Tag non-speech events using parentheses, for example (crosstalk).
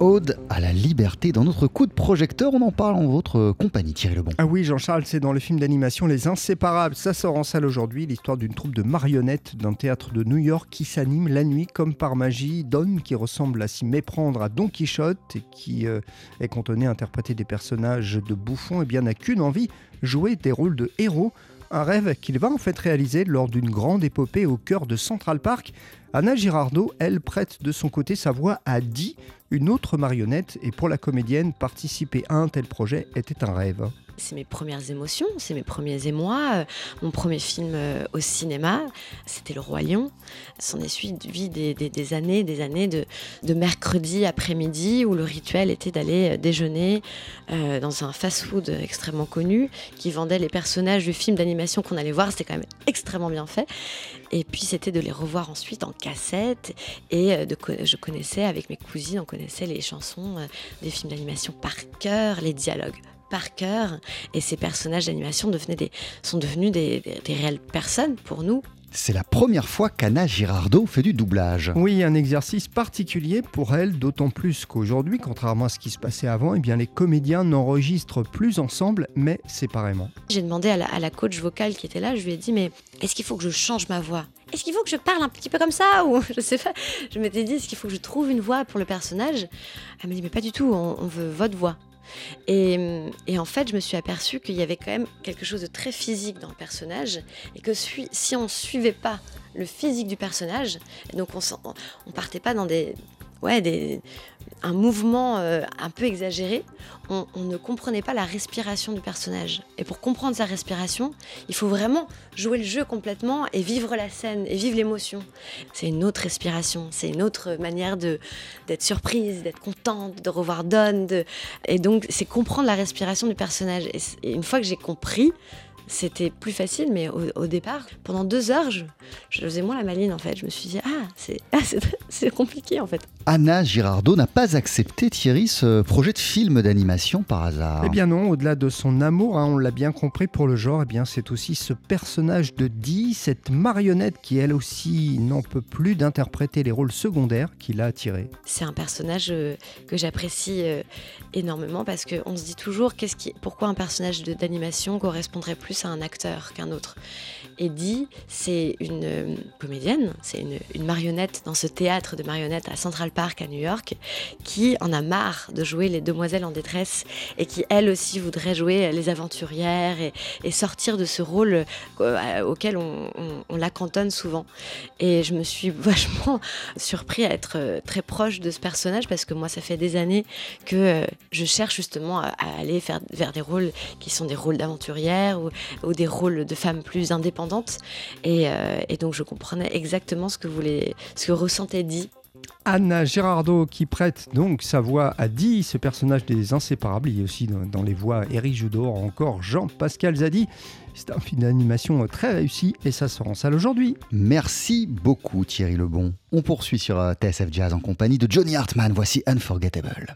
Ode à la liberté. Dans notre coup de projecteur, on en parle en votre compagnie, Thierry Lebon. Ah oui, Jean-Charles, c'est dans le film d'animation Les Inséparables. Ça sort en salle aujourd'hui, l'histoire d'une troupe de marionnettes d'un théâtre de New York qui s'anime la nuit comme par magie. Don, qui ressemble à s'y méprendre à Don Quichotte et qui euh, est cantonné à interpréter des personnages de bouffons, et eh bien n'a qu'une envie, jouer des rôles de héros un rêve qu'il va en fait réaliser lors d'une grande épopée au cœur de Central Park. Anna Girardot, elle, prête de son côté sa voix à Dee, une autre marionnette, et pour la comédienne, participer à un tel projet était un rêve c'est mes premières émotions, c'est mes premiers émois. Euh, mon premier film euh, au cinéma, c'était Le Roi Lion. S'en est suivi des, des, années, des années de, de mercredi après-midi où le rituel était d'aller euh, déjeuner dans un fast-food extrêmement connu qui vendait les personnages du film d'animation qu'on allait voir. C'était quand même extrêmement bien fait. Et puis c'était de les revoir ensuite en cassette. Et je connaissais avec mes cousines, on connaissait les chansons des films d'animation par cœur, les dialogues par cœur et ces personnages d'animation sont devenus des, réelles personnes pour nous. C'est la première fois qu'Anna Girardot fait du doublage. Oui, un exercice particulier pour elle, d'autant plus qu'aujourd'hui, contrairement à ce qui se passait avant, eh bien, les comédiens n'enregistrent plus ensemble, mais séparément. J'ai demandé à la, à la, coach vocale qui était là, je lui ai dit, mais est-ce qu'il faut que je change ma voix? Est-ce qu'il faut que je parle un petit peu comme ça (laughs) Ou je sais pas. Je m'étais dit, est-ce qu'il faut que je trouve une voix pour le personnage? Elle m'a dit, mais pas du tout, on veut votre voix. Et, en fait, je me suis aperçue qu'il y avait quand même quelque chose de très physique dans le personnage et que si on ne suivait pas le physique du personnage, donc on ne partait pas dans des, ouais, un mouvement euh, un peu exagéré, on, ne comprenait pas la respiration du personnage. Et pour comprendre sa respiration, il faut vraiment jouer le jeu complètement et vivre la scène et vivre l'émotion. C'est une autre respiration, c'est une autre manière d'être surprise, d'être contente, de revoir Don. Et donc, c'est comprendre la respiration du personnage. et une fois que j'ai compris, c'était plus facile, mais au, départ, pendant deux heures, je, faisais moins la maline en fait. Je me suis dit, ah, c'est (laughs) ah, compliqué en fait. Anna Girardot n'a pas accepté, Thierry, ce projet de film d'animation par hasard. Eh bien non, au-delà de son amour, hein, on l'a bien compris pour le genre, eh bien c'est aussi ce personnage de Dee, cette marionnette qui elle aussi n'en peut plus d'interpréter les rôles secondaires qui l'a attiré. C'est un personnage euh, que j'apprécie euh, énormément parce qu'on se dit toujours qu'est-ce qui, pourquoi un personnage d'animation correspondrait plus à un acteur qu'un autre. Eddie, c'est une euh, comédienne, c'est une, marionnette dans ce théâtre de marionnettes à Central Park à New York, qui en a marre de jouer les demoiselles en détresse et qui elle aussi voudrait jouer les aventurières et, sortir de ce rôle euh, auquel on, la cantonne souvent. Et je me suis (laughs) vachement surpris à être euh, très proche de ce personnage parce que moi, ça fait des années que je cherche justement à, aller vers des rôles qui sont des rôles d'aventurières ou, ou des rôles de femmes plus indépendantes. Euh, et, donc je comprenais exactement ce que, voulait, ce que ressentait Anna Girardot qui prête donc sa voix à Di, ce personnage des Inséparables. Il y a aussi dans, les voix Eric Judor, encore Jean-Pascal Zadi. C'est un film d'animation très réussi et ça sort en salle aujourd'hui. Merci beaucoup Thierry Lebon. On poursuit sur euh, TSF Jazz en compagnie de Johnny Hartman. Voici Unforgettable.